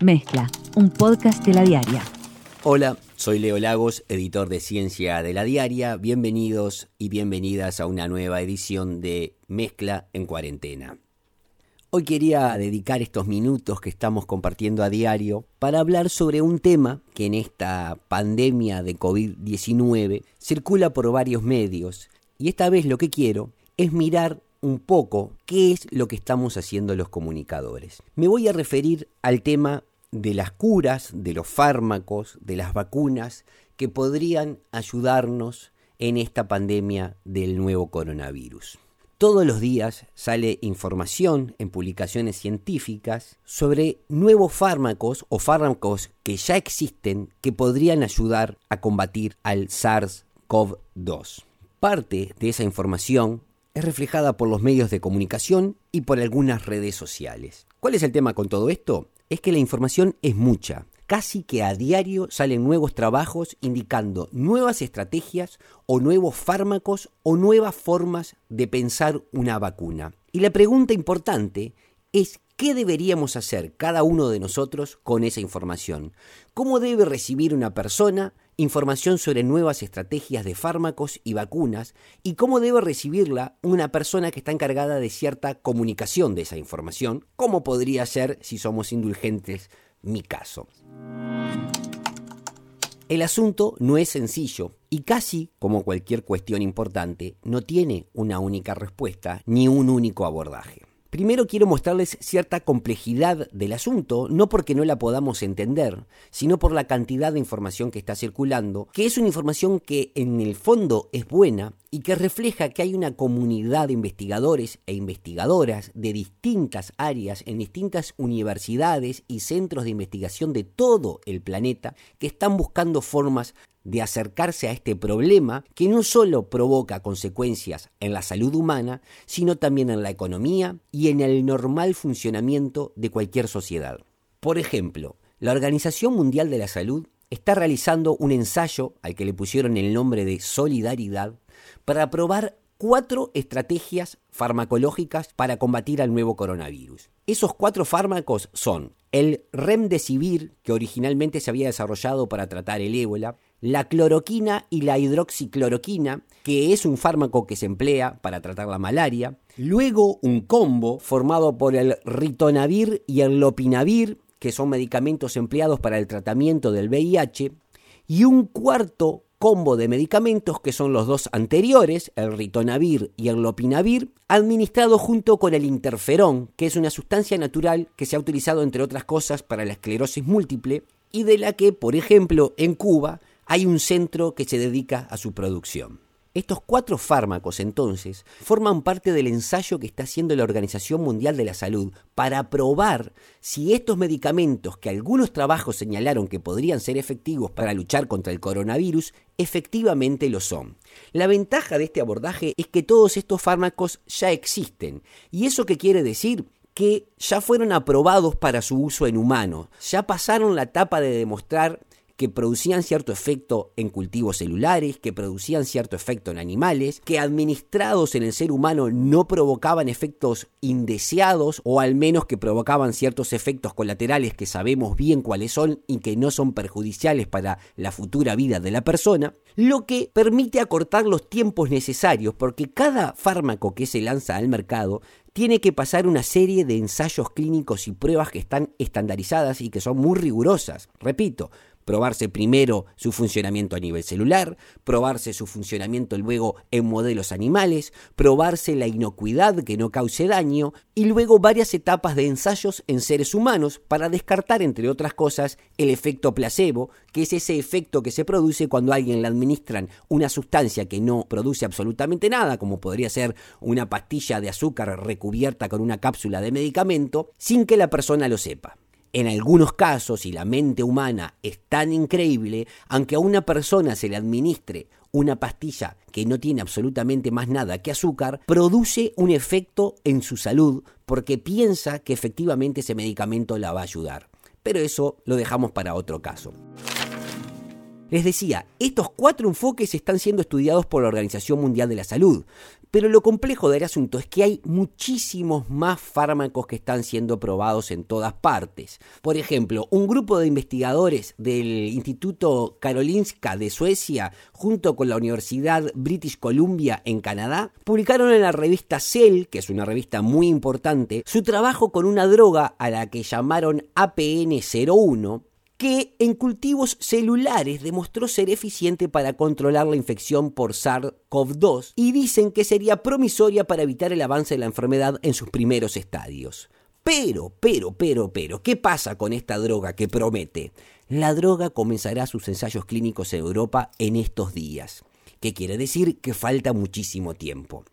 Mezcla, un podcast de la diaria. Hola, soy Leo Lagos, editor de Ciencia de la Diaria. Bienvenidos y bienvenidas a una nueva edición de Mezcla en cuarentena. Hoy quería dedicar estos minutos que estamos compartiendo a diario para hablar sobre un tema que en esta pandemia de COVID-19 circula por varios medios. Y esta vez lo que quiero es mirar un poco qué es lo que estamos haciendo los comunicadores. Me voy a referir al tema de las curas, de los fármacos, de las vacunas que podrían ayudarnos en esta pandemia del nuevo coronavirus. Todos los días sale información en publicaciones científicas sobre nuevos fármacos o fármacos que ya existen que podrían ayudar a combatir al SARS-CoV-2. Parte de esa información es reflejada por los medios de comunicación y por algunas redes sociales. ¿Cuál es el tema con todo esto? Es que la información es mucha. Casi que a diario salen nuevos trabajos indicando nuevas estrategias o nuevos fármacos o nuevas formas de pensar una vacuna. Y la pregunta importante es qué deberíamos hacer cada uno de nosotros con esa información. ¿Cómo debe recibir una persona información sobre nuevas estrategias de fármacos y vacunas y cómo debe recibirla una persona que está encargada de cierta comunicación de esa información, como podría ser, si somos indulgentes, mi caso. El asunto no es sencillo y casi, como cualquier cuestión importante, no tiene una única respuesta ni un único abordaje. Primero quiero mostrarles cierta complejidad del asunto, no porque no la podamos entender, sino por la cantidad de información que está circulando, que es una información que en el fondo es buena y que refleja que hay una comunidad de investigadores e investigadoras de distintas áreas en distintas universidades y centros de investigación de todo el planeta que están buscando formas de acercarse a este problema que no solo provoca consecuencias en la salud humana, sino también en la economía y en el normal funcionamiento de cualquier sociedad. Por ejemplo, la Organización Mundial de la Salud está realizando un ensayo al que le pusieron el nombre de Solidaridad para probar cuatro estrategias farmacológicas para combatir al nuevo coronavirus. Esos cuatro fármacos son el Remdesivir, que originalmente se había desarrollado para tratar el ébola, la cloroquina y la hidroxicloroquina, que es un fármaco que se emplea para tratar la malaria, luego un combo formado por el ritonavir y el lopinavir, que son medicamentos empleados para el tratamiento del VIH, y un cuarto combo de medicamentos que son los dos anteriores, el ritonavir y el lopinavir, administrado junto con el interferón, que es una sustancia natural que se ha utilizado entre otras cosas para la esclerosis múltiple y de la que, por ejemplo, en Cuba hay un centro que se dedica a su producción. Estos cuatro fármacos entonces forman parte del ensayo que está haciendo la Organización Mundial de la Salud para probar si estos medicamentos que algunos trabajos señalaron que podrían ser efectivos para luchar contra el coronavirus, efectivamente lo son. La ventaja de este abordaje es que todos estos fármacos ya existen. ¿Y eso qué quiere decir? que ya fueron aprobados para su uso en humanos, ya pasaron la etapa de demostrar que producían cierto efecto en cultivos celulares, que producían cierto efecto en animales, que administrados en el ser humano no provocaban efectos indeseados o al menos que provocaban ciertos efectos colaterales que sabemos bien cuáles son y que no son perjudiciales para la futura vida de la persona, lo que permite acortar los tiempos necesarios porque cada fármaco que se lanza al mercado tiene que pasar una serie de ensayos clínicos y pruebas que están estandarizadas y que son muy rigurosas. Repito, probarse primero su funcionamiento a nivel celular, probarse su funcionamiento luego en modelos animales, probarse la inocuidad que no cause daño y luego varias etapas de ensayos en seres humanos para descartar, entre otras cosas, el efecto placebo, que es ese efecto que se produce cuando a alguien le administran una sustancia que no produce absolutamente nada, como podría ser una pastilla de azúcar recubierta con una cápsula de medicamento, sin que la persona lo sepa. En algunos casos, y la mente humana es tan increíble, aunque a una persona se le administre una pastilla que no tiene absolutamente más nada que azúcar, produce un efecto en su salud porque piensa que efectivamente ese medicamento la va a ayudar. Pero eso lo dejamos para otro caso. Les decía, estos cuatro enfoques están siendo estudiados por la Organización Mundial de la Salud, Pero lo complejo del asunto es que hay muchísimos más fármacos que están siendo probados en todas partes. Por ejemplo, un grupo de investigadores del Instituto Karolinska de Suecia, junto con la Universidad British Columbia en Canadá, publicaron en la revista Cell, que es una revista muy importante, su trabajo con una droga a la que llamaron APN01, que en cultivos celulares demostró ser eficiente para controlar la infección por SARS-CoV-2 y dicen que sería promisoria para evitar el avance de la enfermedad en sus primeros estadios. Pero, pero, pero, pero, ¿qué pasa con esta droga que promete? La droga comenzará sus ensayos clínicos en Europa en estos días. ¿Qué quiere decir? Que falta muchísimo tiempo.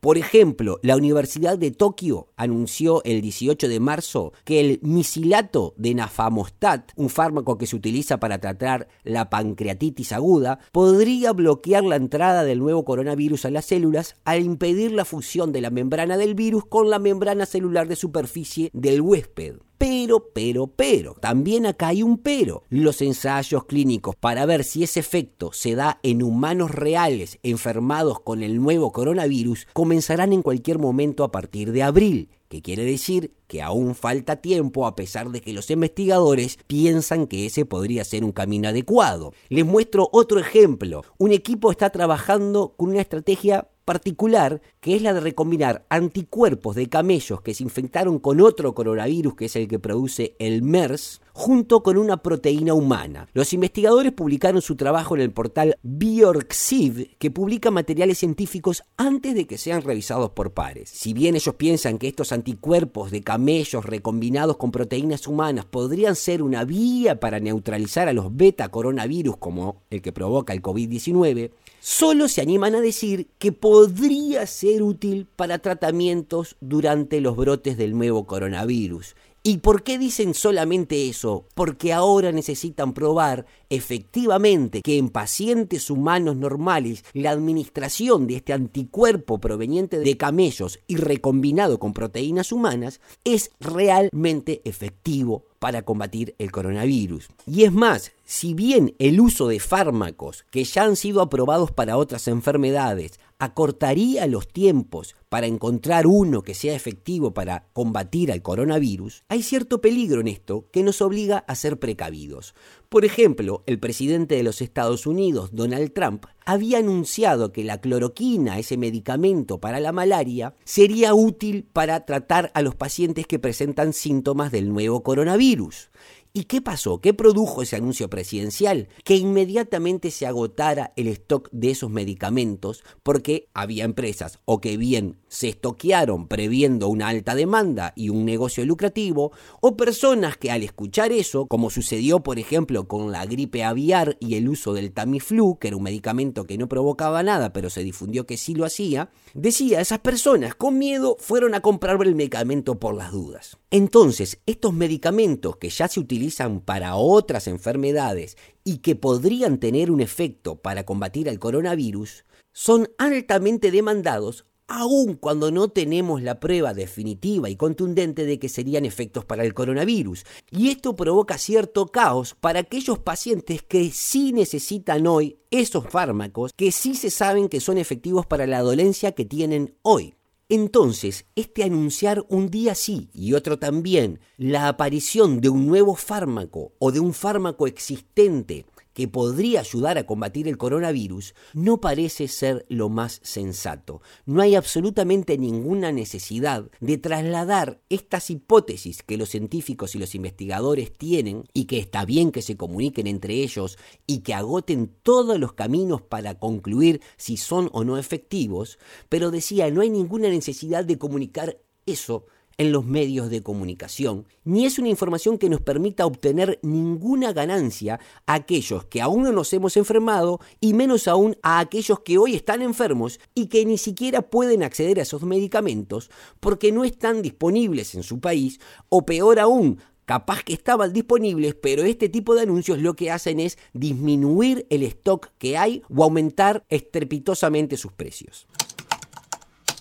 Por ejemplo, la Universidad de Tokio anunció el 18 de marzo que el misilato de nafamostat, un fármaco que se utiliza para tratar la pancreatitis aguda, podría bloquear la entrada del nuevo coronavirus a las células al impedir la fusión de la membrana del virus con la membrana celular de superficie del huésped. Pero, pero, pero, también acá hay un pero. Los ensayos clínicos para ver si ese efecto se da en humanos reales enfermados con el nuevo coronavirus comenzarán en cualquier momento a partir de abril que quiere decir que aún falta tiempo a pesar de que los investigadores piensan que ese podría ser un camino adecuado. Les muestro otro ejemplo. Un equipo está trabajando con una estrategia particular, que es la de recombinar anticuerpos de camellos que se infectaron con otro coronavirus, que es el que produce el MERS, junto con una proteína humana. Los investigadores publicaron su trabajo en el portal Biorxiv, que publica materiales científicos antes de que sean revisados por pares. Si bien ellos piensan que estos anticuerpos de camellos recombinados con proteínas humanas podrían ser una vía para neutralizar a los beta coronavirus como el que provoca el COVID-19, solo se animan a decir que podría ser útil para tratamientos durante los brotes del nuevo coronavirus. ¿Y por qué dicen solamente eso? Porque ahora necesitan probar efectivamente que en pacientes humanos normales la administración de este anticuerpo proveniente de camellos y recombinado con proteínas humanas es realmente efectivo para combatir el coronavirus. Y es más, si bien el uso de fármacos que ya han sido aprobados para otras enfermedades acortaría los tiempos para encontrar uno que sea efectivo para combatir al coronavirus, hay cierto peligro en esto que nos obliga a ser precavidos. Por ejemplo, el presidente de los Estados Unidos, Donald Trump, había anunciado que la cloroquina, ese medicamento para la malaria, sería útil para tratar a los pacientes que presentan síntomas del nuevo coronavirus. ¿Y qué pasó? ¿Qué produjo ese anuncio presidencial? Que inmediatamente se agotara el stock de esos medicamentos porque había empresas o que bien se estoquearon previendo una alta demanda y un negocio lucrativo, o personas que al escuchar eso, como sucedió por ejemplo con la gripe aviar y el uso del Tamiflu, que era un medicamento que no provocaba nada, pero se difundió que sí lo hacía, decía, esas personas con miedo fueron a comprar el medicamento por las dudas. Entonces, estos medicamentos que ya se utilizan para otras enfermedades y que podrían tener un efecto para combatir al coronavirus, son altamente demandados aun cuando no tenemos la prueba definitiva y contundente de que serían efectos para el coronavirus. Y esto provoca cierto caos para aquellos pacientes que sí necesitan hoy esos fármacos, que sí se saben que son efectivos para la dolencia que tienen hoy. Entonces, este anunciar un día sí y otro también la aparición de un nuevo fármaco o de un fármaco existente que podría ayudar a combatir el coronavirus, no parece ser lo más sensato. No hay absolutamente ninguna necesidad de trasladar estas hipótesis que los científicos y los investigadores tienen y que está bien que se comuniquen entre ellos y que agoten todos los caminos para concluir si son o no efectivos, pero decía, no hay ninguna necesidad de comunicar eso en los medios de comunicación, ni es una información que nos permita obtener ninguna ganancia a aquellos que aún no nos hemos enfermado y menos aún a aquellos que hoy están enfermos y que ni siquiera pueden acceder a esos medicamentos porque no están disponibles en su país o peor aún, capaz que estaban disponibles, pero este tipo de anuncios lo que hacen es disminuir el stock que hay o aumentar estrepitosamente sus precios.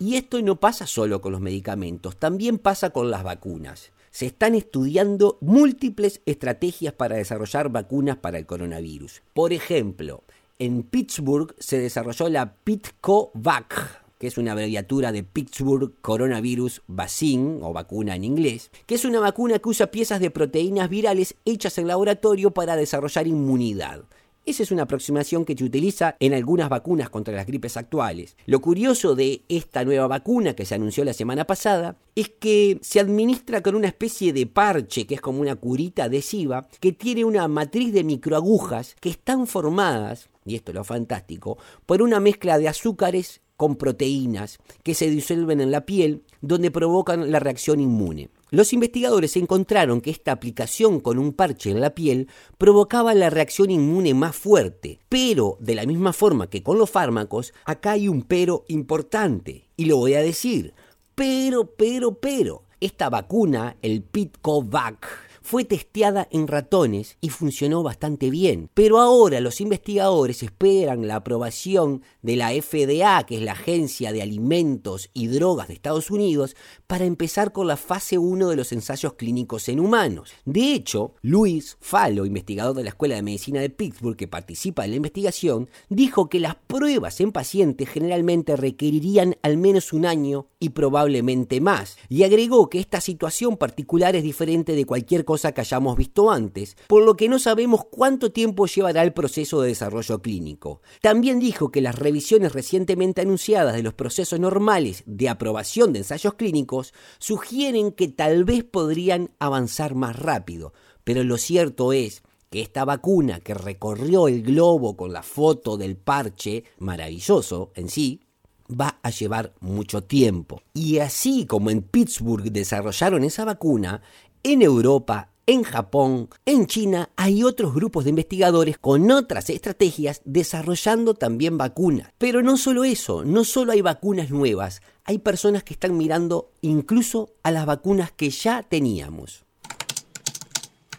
Y esto no pasa solo con los medicamentos, también pasa con las vacunas. Se están estudiando múltiples estrategias para desarrollar vacunas para el coronavirus. Por ejemplo, en Pittsburgh se desarrolló la PitcoVac que es una abreviatura de Pittsburgh Coronavirus Vaccine, o vacuna en inglés, que es una vacuna que usa piezas de proteínas virales hechas en laboratorio para desarrollar inmunidad. Esa es una aproximación que se utiliza en algunas vacunas contra las gripes actuales. Lo curioso de esta nueva vacuna que se anunció la semana pasada es que se administra con una especie de parche, que es como una curita adhesiva, que tiene una matriz de microagujas que están formadas, y esto es lo fantástico, por una mezcla de azúcares con proteínas que se disuelven en la piel, donde provocan la reacción inmune. Los investigadores encontraron que esta aplicación con un parche en la piel provocaba la reacción inmune más fuerte, pero de la misma forma que con los fármacos, acá hay un pero importante, y lo voy a decir, pero, pero, pero, esta vacuna, el Pitcovac, fue testeada en ratones y funcionó bastante bien. Pero ahora los investigadores esperan la aprobación de la FDA, que es la Agencia de Alimentos y Drogas de Estados Unidos, para empezar con la fase 1 de los ensayos clínicos en humanos. De hecho, Luis Falo, investigador de la Escuela de Medicina de Pittsburgh que participa en la investigación, dijo que las pruebas en pacientes generalmente requerirían al menos un año y probablemente más, y agregó que esta situación particular es diferente de cualquier cosa que hayamos visto antes, por lo que no sabemos cuánto tiempo llevará el proceso de desarrollo clínico. También dijo que las revisiones recientemente anunciadas de los procesos normales de aprobación de ensayos clínicos sugieren que tal vez podrían avanzar más rápido, pero lo cierto es que esta vacuna que recorrió el globo con la foto del parche, maravilloso en sí, va a llevar mucho tiempo. Y así como en Pittsburgh desarrollaron esa vacuna, en Europa, en Japón, en China, hay otros grupos de investigadores con otras estrategias desarrollando también vacunas. Pero no solo eso, no solo hay vacunas nuevas, hay personas que están mirando incluso a las vacunas que ya teníamos.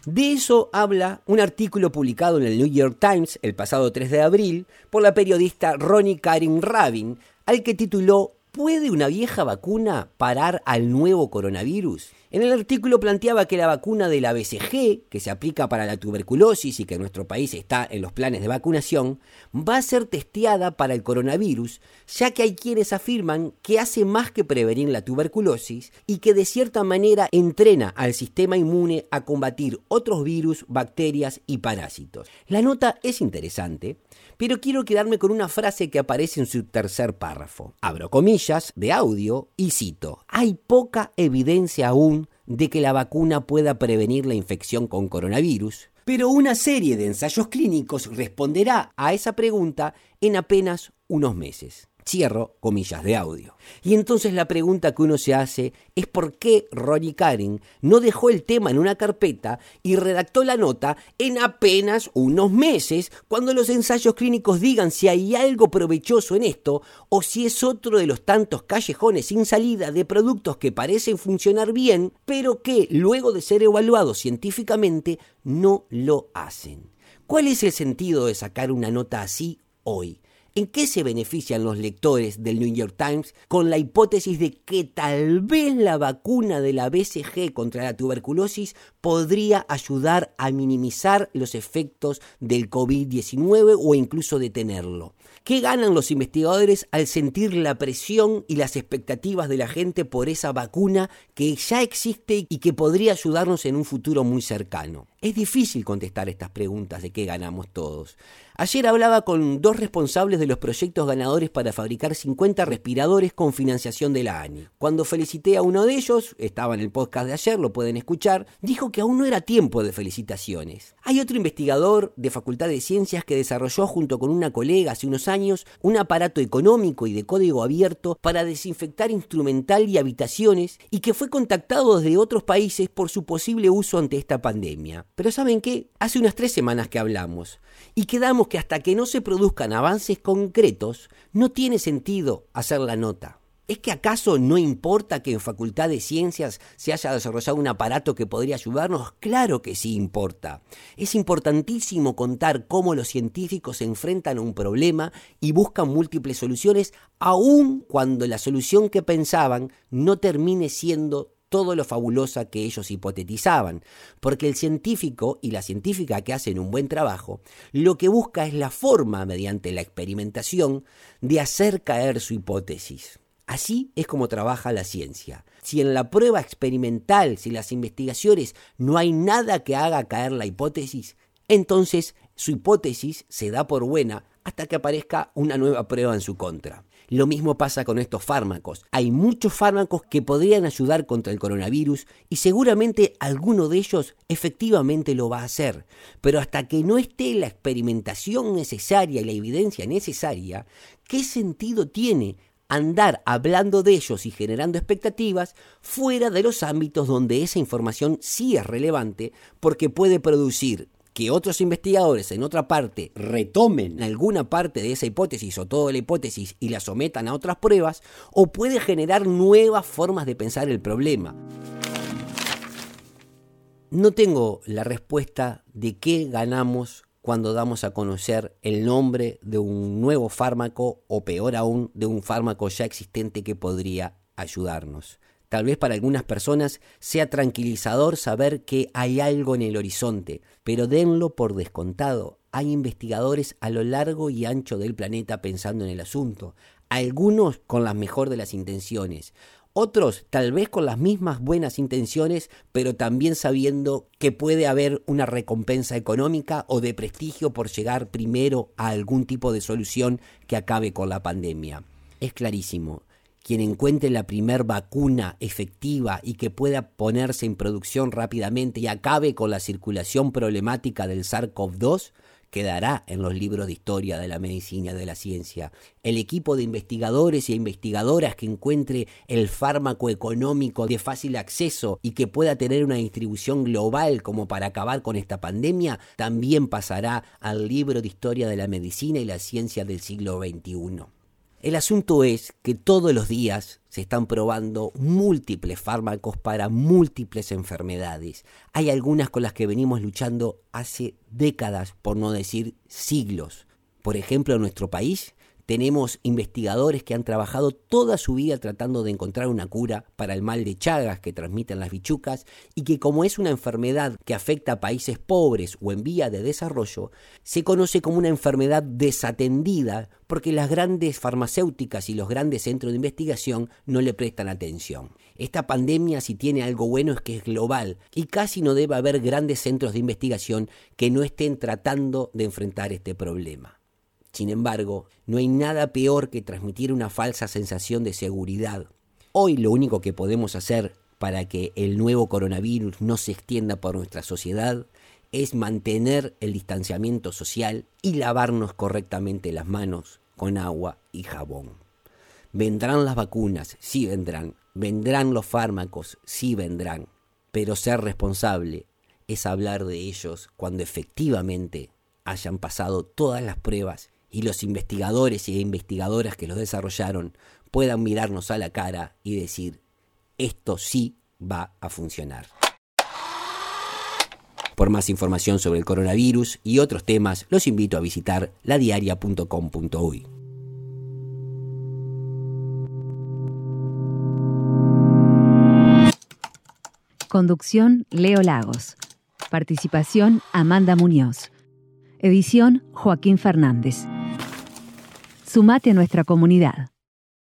De eso habla un artículo publicado en el New York Times el pasado 3 de abril por la periodista Ronnie Karin Rabin, al que tituló ¿Puede una vieja vacuna parar al nuevo coronavirus? En el artículo planteaba que la vacuna de la BCG, que se aplica para la tuberculosis y que en nuestro país está en los planes de vacunación, va a ser testeada para el coronavirus, ya que hay quienes afirman que hace más que prevenir la tuberculosis y que de cierta manera entrena al sistema inmune a combatir otros virus, bacterias y parásitos. La nota es interesante, pero quiero quedarme con una frase que aparece en su tercer párrafo. Abro comillas de audio y cito, hay poca evidencia aún de que la vacuna pueda prevenir la infección con coronavirus, pero una serie de ensayos clínicos responderá a esa pregunta en apenas unos meses. Cierro comillas de audio. Y entonces la pregunta que uno se hace es por qué Ronnie Karin no dejó el tema en una carpeta y redactó la nota en apenas unos meses, cuando los ensayos clínicos digan si hay algo provechoso en esto o si es otro de los tantos callejones sin salida de productos que parecen funcionar bien, pero que luego de ser evaluados científicamente no lo hacen. ¿Cuál es el sentido de sacar una nota así hoy? ¿En qué se benefician los lectores del New York Times con la hipótesis de que tal vez la vacuna de la BCG contra la tuberculosis podría ayudar a minimizar los efectos del COVID-19 o incluso detenerlo? ¿Qué ganan los investigadores al sentir la presión y las expectativas de la gente por esa vacuna que ya existe y que podría ayudarnos en un futuro muy cercano? Es difícil contestar estas preguntas de qué ganamos todos. Ayer hablaba con dos responsables de los proyectos ganadores para fabricar 50 respiradores con financiación de la ANI. Cuando felicité a uno de ellos, estaba en el podcast de ayer, lo pueden escuchar, dijo que aún no era tiempo de felicitaciones. Hay otro investigador de Facultad de Ciencias que desarrolló junto con una colega hace unos años un aparato económico y de código abierto para desinfectar instrumental y habitaciones y que fue contactado desde otros países por su posible uso ante esta pandemia. Pero ¿saben qué? Hace unas tres semanas que hablamos y quedamos que hasta que no se produzcan avances concretos, no tiene sentido hacer la nota. ¿Es que acaso no importa que en Facultad de Ciencias se haya desarrollado un aparato que podría ayudarnos? Claro que sí importa. Es importantísimo contar cómo los científicos se enfrentan a un problema y buscan múltiples soluciones, aun cuando la solución que pensaban no termine siendo todo lo fabulosa que ellos hipotetizaban, porque el científico y la científica que hacen un buen trabajo, lo que busca es la forma, mediante la experimentación, de hacer caer su hipótesis. Así es como trabaja la ciencia. Si en la prueba experimental, si las investigaciones no hay nada que haga caer la hipótesis, entonces su hipótesis se da por buena hasta que aparezca una nueva prueba en su contra. Lo mismo pasa con estos fármacos. Hay muchos fármacos que podrían ayudar contra el coronavirus y seguramente alguno de ellos efectivamente lo va a hacer. Pero hasta que no esté la experimentación necesaria y la evidencia necesaria, ¿qué sentido tiene andar hablando de ellos y generando expectativas fuera de los ámbitos donde esa información sí es relevante porque puede producir que otros investigadores en otra parte retomen alguna parte de esa hipótesis o toda la hipótesis y la sometan a otras pruebas, o puede generar nuevas formas de pensar el problema. No tengo la respuesta de qué ganamos cuando damos a conocer el nombre de un nuevo fármaco o peor aún de un fármaco ya existente que podría ayudarnos. Tal vez para algunas personas sea tranquilizador saber que hay algo en el horizonte, pero denlo por descontado. Hay investigadores a lo largo y ancho del planeta pensando en el asunto, algunos con la mejor de las intenciones, otros tal vez con las mismas buenas intenciones, pero también sabiendo que puede haber una recompensa económica o de prestigio por llegar primero a algún tipo de solución que acabe con la pandemia. Es clarísimo, quien encuentre la primer vacuna efectiva y que pueda ponerse en producción rápidamente y acabe con la circulación problemática del SARS-CoV-2, quedará en los libros de historia de la medicina y de la ciencia. El equipo de investigadores y investigadoras que encuentre el fármaco económico de fácil acceso y que pueda tener una distribución global como para acabar con esta pandemia, también pasará al libro de historia de la medicina y la ciencia del siglo XXI. El asunto es que todos los días se están probando múltiples fármacos para múltiples enfermedades. Hay algunas con las que venimos luchando hace décadas, por no decir siglos. Por ejemplo, en nuestro país tenemos investigadores que han trabajado toda su vida tratando de encontrar una cura para el mal de Chagas que transmiten las bichucas y que como es una enfermedad que afecta a países pobres o en vía de desarrollo, se conoce como una enfermedad desatendida porque las grandes farmacéuticas y los grandes centros de investigación no le prestan atención. Esta pandemia si tiene algo bueno es que es global y casi no debe haber grandes centros de investigación que no estén tratando de enfrentar este problema. Sin embargo, no hay nada peor que transmitir una falsa sensación de seguridad. Hoy lo único que podemos hacer para que el nuevo coronavirus no se extienda por nuestra sociedad es mantener el distanciamiento social y lavarnos correctamente las manos con agua y jabón. Vendrán las vacunas, sí vendrán. Vendrán los fármacos, sí vendrán. Pero ser responsable es hablar de ellos cuando efectivamente hayan pasado todas las pruebas y los investigadores y investigadoras que los desarrollaron puedan mirarnos a la cara y decir, esto sí va a funcionar. Por más información sobre el coronavirus y otros temas, los invito a visitar ladiaria.com.uy. Conducción Leo Lagos. Participación Amanda Muñoz. Edición Joaquín Fernández. Sumate a nuestra comunidad.